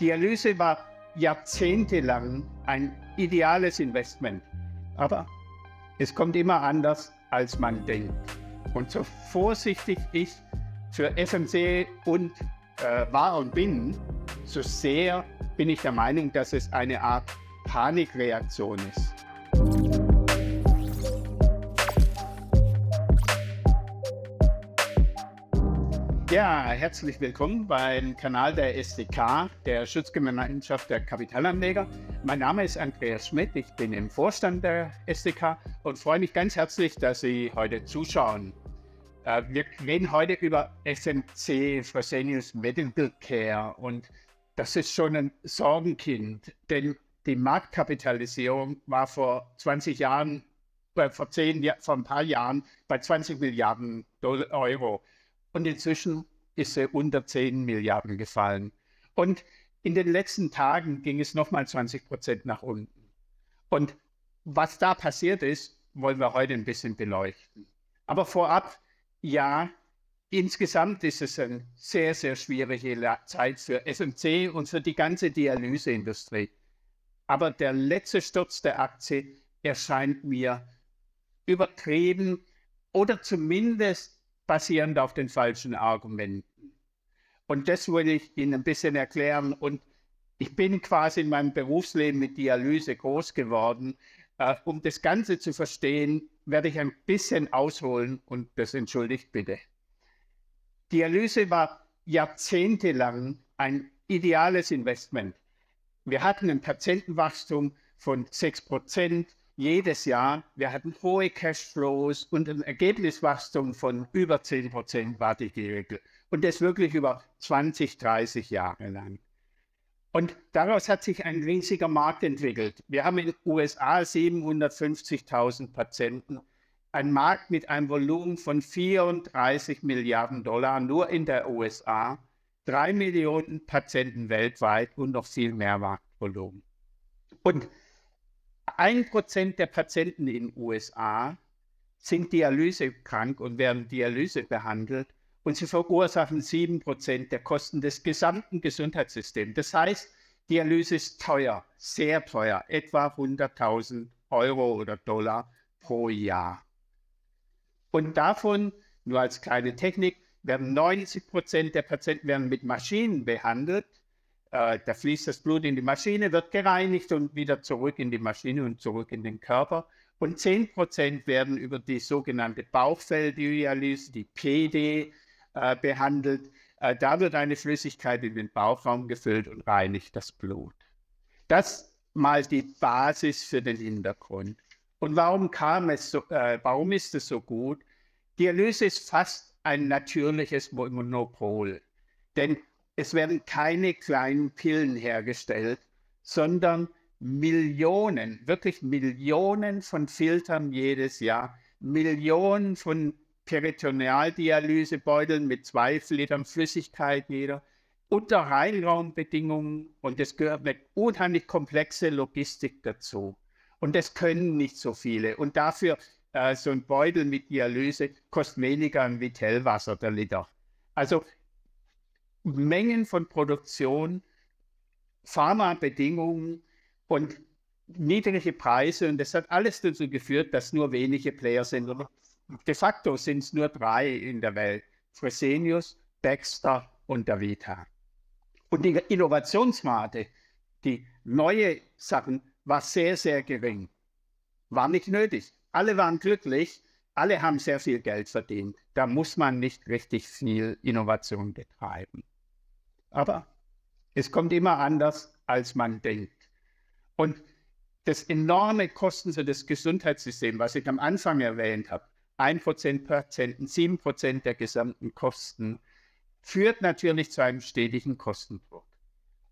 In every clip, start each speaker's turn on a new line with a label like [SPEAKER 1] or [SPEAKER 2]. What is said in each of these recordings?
[SPEAKER 1] Dialyse war jahrzehntelang ein ideales Investment. Aber es kommt immer anders, als man denkt. Und so vorsichtig ich für FMC und äh, war und bin, so sehr bin ich der Meinung, dass es eine Art Panikreaktion ist. Ja, herzlich willkommen beim Kanal der SDK, der Schutzgemeinschaft der Kapitalanleger. Mein Name ist Andreas Schmidt, ich bin im Vorstand der SDK und freue mich ganz herzlich, dass Sie heute zuschauen. Äh, wir reden heute über FMC, Fresenius Medical Care und das ist schon ein Sorgenkind, denn die Marktkapitalisierung war vor 20 Jahren, äh, vor, 10, vor ein paar Jahren bei 20 Milliarden Euro und inzwischen ist sie unter 10 Milliarden gefallen. Und in den letzten Tagen ging es nochmal 20 Prozent nach unten. Und was da passiert ist, wollen wir heute ein bisschen beleuchten. Aber vorab, ja, insgesamt ist es eine sehr, sehr schwierige Zeit für FMC und für die ganze Dialyseindustrie. Aber der letzte Sturz der Aktie erscheint mir übertrieben oder zumindest basierend auf den falschen Argumenten. Und das wollte ich Ihnen ein bisschen erklären. Und ich bin quasi in meinem Berufsleben mit Dialyse groß geworden. Uh, um das Ganze zu verstehen, werde ich ein bisschen ausholen und das entschuldigt bitte. Dialyse war jahrzehntelang ein ideales Investment. Wir hatten ein Patientenwachstum von 6 Prozent jedes Jahr. Wir hatten hohe Cashflows und ein Ergebniswachstum von über 10 Prozent war die Regel. Und das wirklich über 20, 30 Jahre lang. Und daraus hat sich ein riesiger Markt entwickelt. Wir haben in den USA 750.000 Patienten, ein Markt mit einem Volumen von 34 Milliarden Dollar nur in der USA, drei Millionen Patienten weltweit und noch viel mehr Marktvolumen. Und ein Prozent der Patienten in den USA sind dialysekrank und werden Dialyse behandelt und sie verursachen sieben Prozent der Kosten des gesamten Gesundheitssystems. Das heißt, Dialyse ist teuer, sehr teuer, etwa 100.000 Euro oder Dollar pro Jahr. Und davon, nur als kleine Technik, werden 90 Prozent der Patienten werden mit Maschinen behandelt äh, da fließt das Blut in die Maschine, wird gereinigt und wieder zurück in die Maschine und zurück in den Körper. Und 10% werden über die sogenannte Bauchfelldialyse, die PD, äh, behandelt. Äh, da wird eine Flüssigkeit in den Bauchraum gefüllt und reinigt das Blut. Das mal die Basis für den Hintergrund. Und warum kam es so, äh, warum ist es so gut? Dialyse ist fast ein natürliches Monopol. Denn es werden keine kleinen Pillen hergestellt, sondern Millionen, wirklich Millionen von Filtern jedes Jahr, Millionen von Peritonealdialysebeuteln mit zwei Litern Flüssigkeit jeder, unter Reinraumbedingungen und es gehört eine unheimlich komplexe Logistik dazu. Und das können nicht so viele. Und dafür äh, so ein Beutel mit Dialyse kostet weniger ein Vitellwasser der Liter. Also Mengen von Produktion, Pharmabedingungen und niedrige Preise. Und das hat alles dazu geführt, dass nur wenige Player sind. Und de facto sind es nur drei in der Welt. Fresenius, Baxter und Davita. Und die Innovationsrate, die neue Sachen, war sehr, sehr gering. War nicht nötig. Alle waren glücklich, alle haben sehr viel Geld verdient. Da muss man nicht richtig viel Innovation betreiben. Aber es kommt immer anders, als man denkt. Und das enorme Kosten für das Gesundheitssystem, was ich am Anfang erwähnt habe, 1% Patienten, 7% der gesamten Kosten, führt natürlich zu einem stetigen Kostendruck.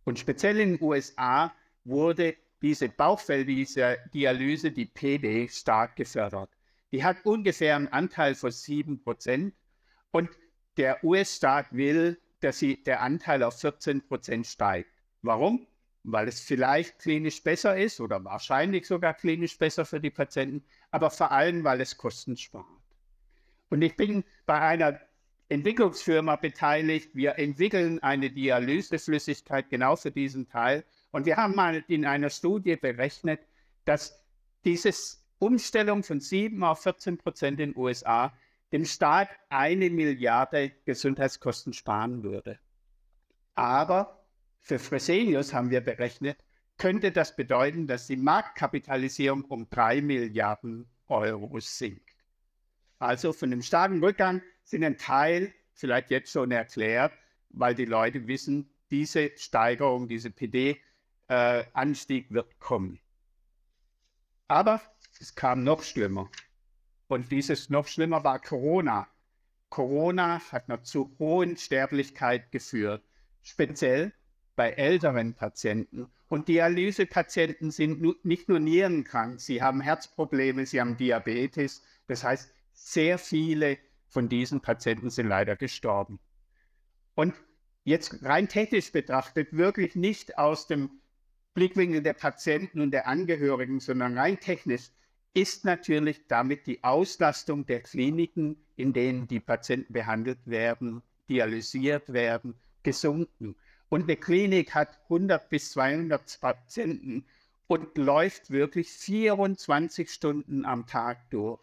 [SPEAKER 1] Und speziell in den USA wurde diese Bauchfelldialyse, die PD, stark gefördert. Die hat ungefähr einen Anteil von 7% und der US-Staat will dass sie, der Anteil auf 14 Prozent steigt. Warum? Weil es vielleicht klinisch besser ist oder wahrscheinlich sogar klinisch besser für die Patienten, aber vor allem, weil es Kosten spart. Und ich bin bei einer Entwicklungsfirma beteiligt. Wir entwickeln eine Dialyseflüssigkeit genau für diesen Teil. Und wir haben mal in einer Studie berechnet, dass diese Umstellung von 7 auf 14 Prozent in den USA dem Staat eine Milliarde Gesundheitskosten sparen würde. Aber für Fresenius haben wir berechnet, könnte das bedeuten, dass die Marktkapitalisierung um 3 Milliarden Euro sinkt. Also von dem starken Rückgang sind ein Teil vielleicht jetzt schon erklärt, weil die Leute wissen, diese Steigerung, diese PD-Anstieg äh, wird kommen. Aber es kam noch schlimmer. Und dieses noch schlimmer war Corona. Corona hat noch zu hohen Sterblichkeit geführt, speziell bei älteren Patienten. Und Dialysepatienten sind nicht nur nierenkrank, sie haben Herzprobleme, sie haben Diabetes. Das heißt, sehr viele von diesen Patienten sind leider gestorben. Und jetzt rein technisch betrachtet, wirklich nicht aus dem Blickwinkel der Patienten und der Angehörigen, sondern rein technisch, ist natürlich damit die Auslastung der Kliniken, in denen die Patienten behandelt werden, dialysiert werden, gesunken. Und eine Klinik hat 100 bis 200 Patienten und läuft wirklich 24 Stunden am Tag durch.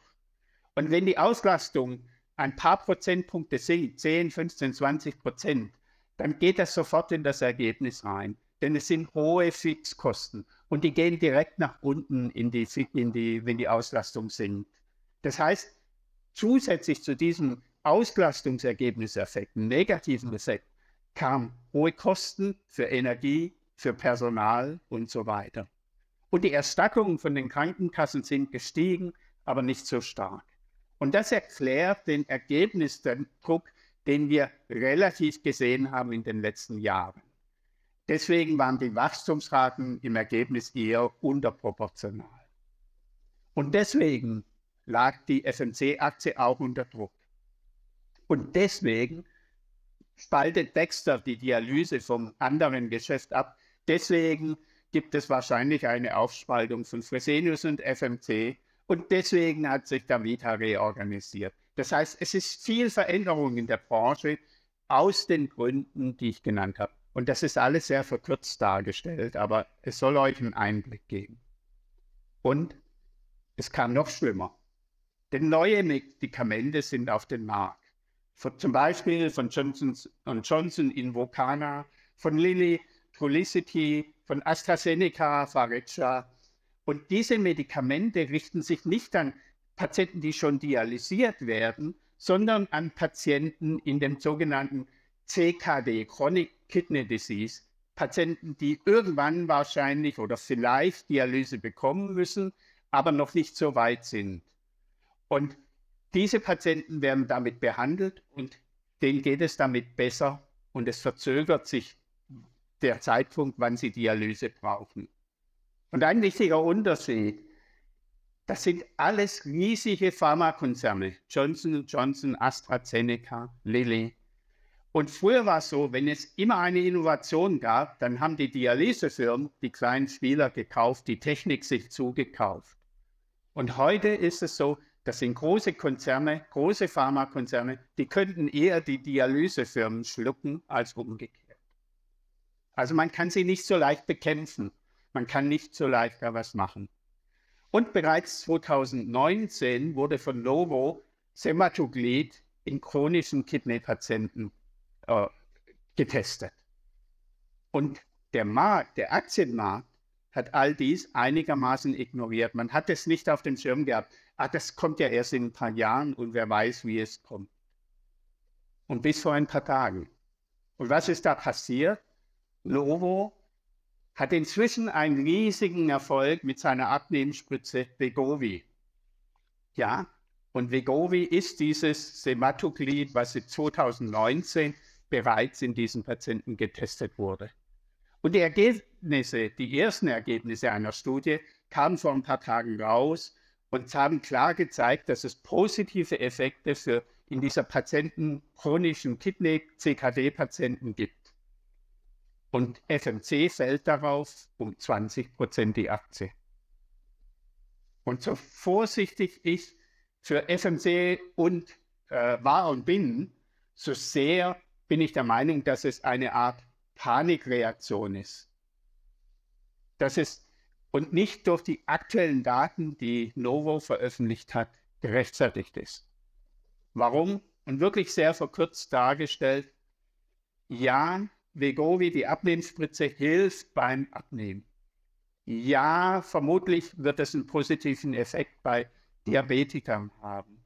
[SPEAKER 1] Und wenn die Auslastung ein paar Prozentpunkte sinkt, 10, 15, 20 Prozent, dann geht das sofort in das Ergebnis rein. Denn es sind hohe Fixkosten und die gehen direkt nach unten, in die, in die, wenn die Auslastung sinkt. Das heißt, zusätzlich zu diesem Auslastungsergebniseffekt, negativen Effekt, kamen hohe Kosten für Energie, für Personal und so weiter. Und die Erstattungen von den Krankenkassen sind gestiegen, aber nicht so stark. Und das erklärt den Ergebnisdruck, den wir relativ gesehen haben in den letzten Jahren. Deswegen waren die Wachstumsraten im Ergebnis eher unterproportional. Und deswegen lag die FMC-Aktie auch unter Druck. Und deswegen spaltet Dexter die Dialyse vom anderen Geschäft ab. Deswegen gibt es wahrscheinlich eine Aufspaltung von Fresenius und FMC. Und deswegen hat sich der Vita reorganisiert. Das heißt, es ist viel Veränderung in der Branche aus den Gründen, die ich genannt habe. Und das ist alles sehr verkürzt dargestellt, aber es soll euch einen Einblick geben. Und es kam noch schlimmer. Denn neue Medikamente sind auf dem Markt. Von, zum Beispiel von Johnson Johnson Invocana, von Lilly Trulicity, von AstraZeneca Fariccia. Und diese Medikamente richten sich nicht an Patienten, die schon dialysiert werden, sondern an Patienten in dem sogenannten CKD, Chronic Kidney Disease, Patienten, die irgendwann wahrscheinlich oder vielleicht Dialyse bekommen müssen, aber noch nicht so weit sind. Und diese Patienten werden damit behandelt und denen geht es damit besser und es verzögert sich der Zeitpunkt, wann sie Dialyse brauchen. Und ein wichtiger Unterschied, das sind alles riesige Pharmakonzerne, Johnson Johnson, AstraZeneca, Lilly, und früher war es so, wenn es immer eine Innovation gab, dann haben die Dialysefirmen die kleinen Spieler gekauft, die Technik sich zugekauft. Und heute ist es so, das sind große Konzerne, große Pharmakonzerne, die könnten eher die Dialysefirmen schlucken als umgekehrt. Also man kann sie nicht so leicht bekämpfen. Man kann nicht so leicht da was machen. Und bereits 2019 wurde von Novo Semaglutid in chronischen Kidneypatienten äh, getestet. Und der Markt, der Aktienmarkt, hat all dies einigermaßen ignoriert. Man hat es nicht auf dem Schirm gehabt. Ah, das kommt ja erst in ein paar Jahren und wer weiß, wie es kommt. Und bis vor ein paar Tagen. Und was ist da passiert? Novo hat inzwischen einen riesigen Erfolg mit seiner Abnehmspritze Vegovi. Ja, und Vegovi ist dieses Semaglutid, was sie 2019 bereits in diesen Patienten getestet wurde. Und die Ergebnisse, die ersten Ergebnisse einer Studie kamen vor ein paar Tagen raus und haben klar gezeigt, dass es positive Effekte für in dieser Patienten chronischen Kidney-CKD-Patienten gibt. Und FMC fällt darauf um 20 Prozent die Aktie. Und so vorsichtig ich für FMC und äh, war und bin, so sehr bin ich der Meinung, dass es eine Art Panikreaktion ist. Dass es und nicht durch die aktuellen Daten, die Novo veröffentlicht hat, gerechtfertigt ist. Warum? Und wirklich sehr verkürzt dargestellt, ja, Vegovi, die Abnehmspritze, hilft beim Abnehmen. Ja, vermutlich wird es einen positiven Effekt bei Diabetikern haben.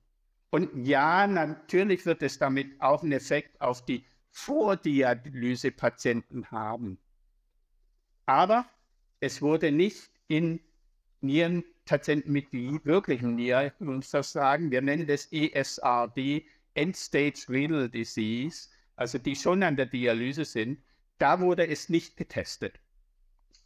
[SPEAKER 1] Und ja, natürlich wird es damit auch einen Effekt auf die Vordialysepatienten haben. Aber es wurde nicht in Nierenpatienten mit wirklichem Nierenversagen, wir nennen das ESRD, End-Stage Renal Disease, also die schon an der Dialyse sind, da wurde es nicht getestet.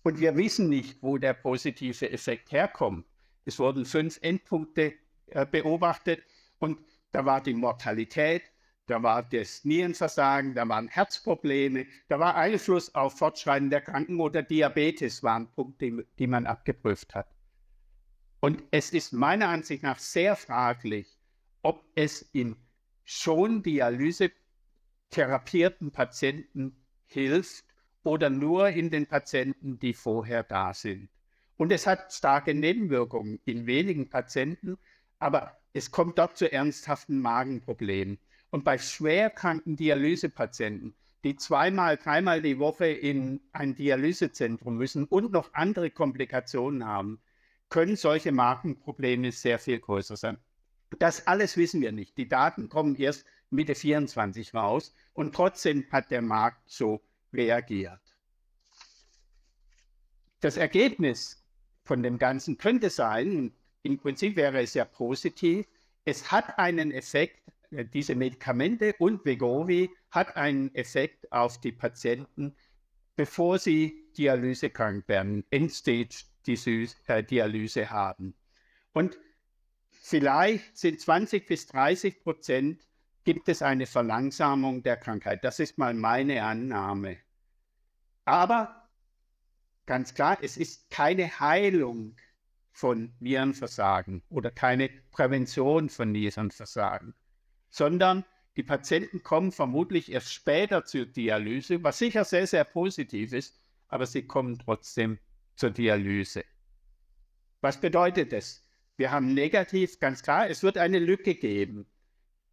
[SPEAKER 1] Und wir wissen nicht, wo der positive Effekt herkommt. Es wurden fünf Endpunkte äh, beobachtet und da war die Mortalität, da war das Nierenversagen, da waren Herzprobleme, da war Einfluss auf Fortschreiten der Kranken oder Diabetes waren Punkte, die man abgeprüft hat. Und es ist meiner Ansicht nach sehr fraglich, ob es in schon Dialyse therapierten Patienten hilft oder nur in den Patienten, die vorher da sind. Und es hat starke Nebenwirkungen in wenigen Patienten, aber es kommt dort zu ernsthaften Magenproblemen. Und bei schwerkranken Dialysepatienten, die zweimal, dreimal die Woche in ein Dialysezentrum müssen und noch andere Komplikationen haben, können solche Magenprobleme sehr viel größer sein. Das alles wissen wir nicht. Die Daten kommen erst Mitte 24 raus und trotzdem hat der Markt so reagiert. Das Ergebnis von dem Ganzen könnte sein, im Prinzip wäre es ja positiv. Es hat einen Effekt, äh, diese Medikamente und Vegovi hat einen Effekt auf die Patienten, bevor sie dialysekrank werden, Endstage-Dialyse äh, haben. Und vielleicht sind 20 bis 30 Prozent gibt es eine Verlangsamung der Krankheit. Das ist mal meine Annahme. Aber ganz klar, es ist keine Heilung von Nierenversagen oder keine Prävention von Nierenversagen, sondern die Patienten kommen vermutlich erst später zur Dialyse, was sicher sehr, sehr positiv ist, aber sie kommen trotzdem zur Dialyse. Was bedeutet das? Wir haben negativ, ganz klar, es wird eine Lücke geben.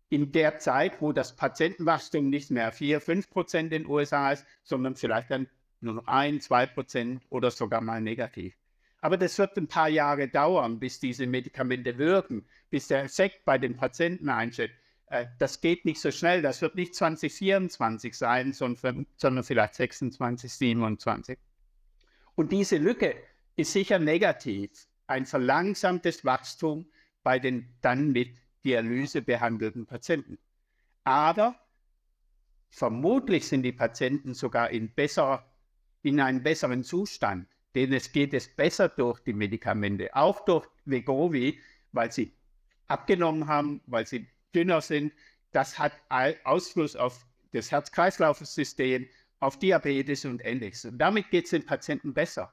[SPEAKER 1] In der Zeit, wo das Patientenwachstum nicht mehr 4, 5 Prozent in den USA ist, sondern vielleicht dann nur noch 1, 2 Prozent oder sogar mal negativ. Aber das wird ein paar Jahre dauern, bis diese Medikamente wirken, bis der Effekt bei den Patienten eintritt. Äh, das geht nicht so schnell. Das wird nicht 2024 sein, sondern vielleicht 26, 27. Und diese Lücke ist sicher negativ. Ein verlangsamtes Wachstum bei den dann mit Dialyse behandelten Patienten. Aber vermutlich sind die Patienten sogar in, besser, in einem besseren Zustand denen es geht es besser durch die Medikamente, auch durch Vegovi, weil sie abgenommen haben, weil sie dünner sind. Das hat Ausfluss auf das Herz-Kreislauf-System, auf Diabetes und ähnliches. Und damit geht es den Patienten besser.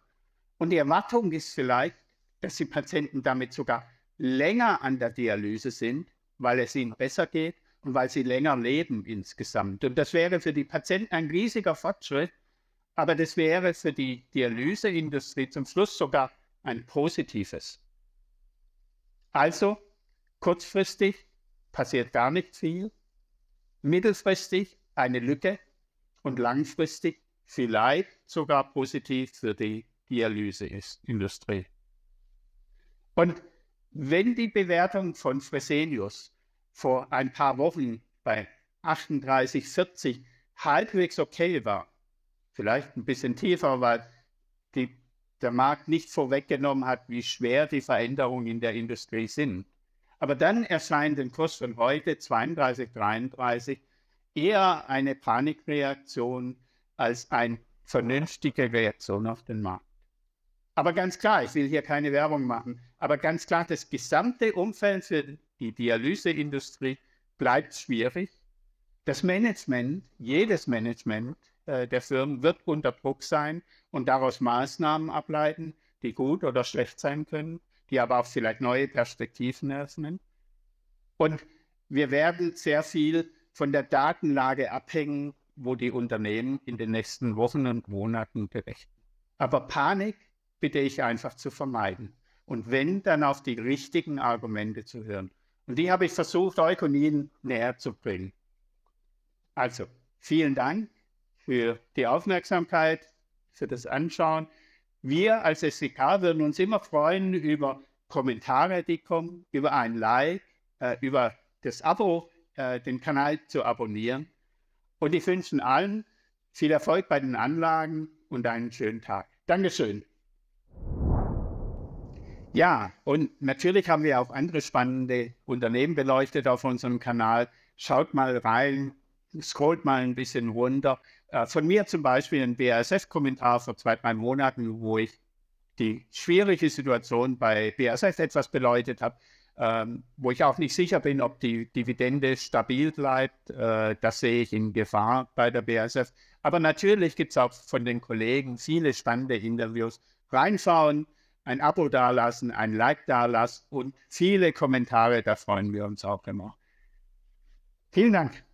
[SPEAKER 1] Und die Erwartung ist vielleicht, dass die Patienten damit sogar länger an der Dialyse sind, weil es ihnen besser geht und weil sie länger leben insgesamt. Und das wäre für die Patienten ein riesiger Fortschritt, aber das wäre für die Dialyseindustrie zum Schluss sogar ein positives. Also kurzfristig passiert gar nicht viel, mittelfristig eine Lücke und langfristig vielleicht sogar positiv für die Dialyseindustrie. Und wenn die Bewertung von Fresenius vor ein paar Wochen bei 38, 40 halbwegs okay war, vielleicht ein bisschen tiefer, weil die, der Markt nicht vorweggenommen hat, wie schwer die Veränderungen in der Industrie sind. Aber dann erscheint den Kurs von heute 32, 33 eher eine Panikreaktion als eine vernünftige Reaktion auf den Markt. Aber ganz klar, ich will hier keine Werbung machen, aber ganz klar, das gesamte Umfeld für die Dialyseindustrie bleibt schwierig. Das Management, jedes Management äh, der Firmen wird unter Druck sein und daraus Maßnahmen ableiten, die gut oder schlecht sein können, die aber auch vielleicht neue Perspektiven eröffnen. Und wir werden sehr viel von der Datenlage abhängen, wo die Unternehmen in den nächsten Wochen und Monaten berichten. Aber Panik bitte ich einfach zu vermeiden. Und wenn, dann auf die richtigen Argumente zu hören. Und die habe ich versucht, euch und Ihnen näher zu bringen. Also, vielen Dank für die Aufmerksamkeit, für das Anschauen. Wir als SDK würden uns immer freuen über Kommentare, die kommen, über ein Like, äh, über das Abo, äh, den Kanal zu abonnieren. Und ich wünsche allen viel Erfolg bei den Anlagen und einen schönen Tag. Dankeschön. Ja, und natürlich haben wir auch andere spannende Unternehmen beleuchtet auf unserem Kanal. Schaut mal rein, scrollt mal ein bisschen runter. Äh, von mir zum Beispiel ein BASF-Kommentar vor zwei, drei Monaten, wo ich die schwierige Situation bei BASF etwas beleuchtet habe, ähm, wo ich auch nicht sicher bin, ob die Dividende stabil bleibt. Äh, das sehe ich in Gefahr bei der BASF. Aber natürlich gibt es auch von den Kollegen viele spannende Interviews. Reinschauen, ein Abo dalassen, ein Like dalassen und viele Kommentare, da freuen wir uns auch immer. Vielen Dank.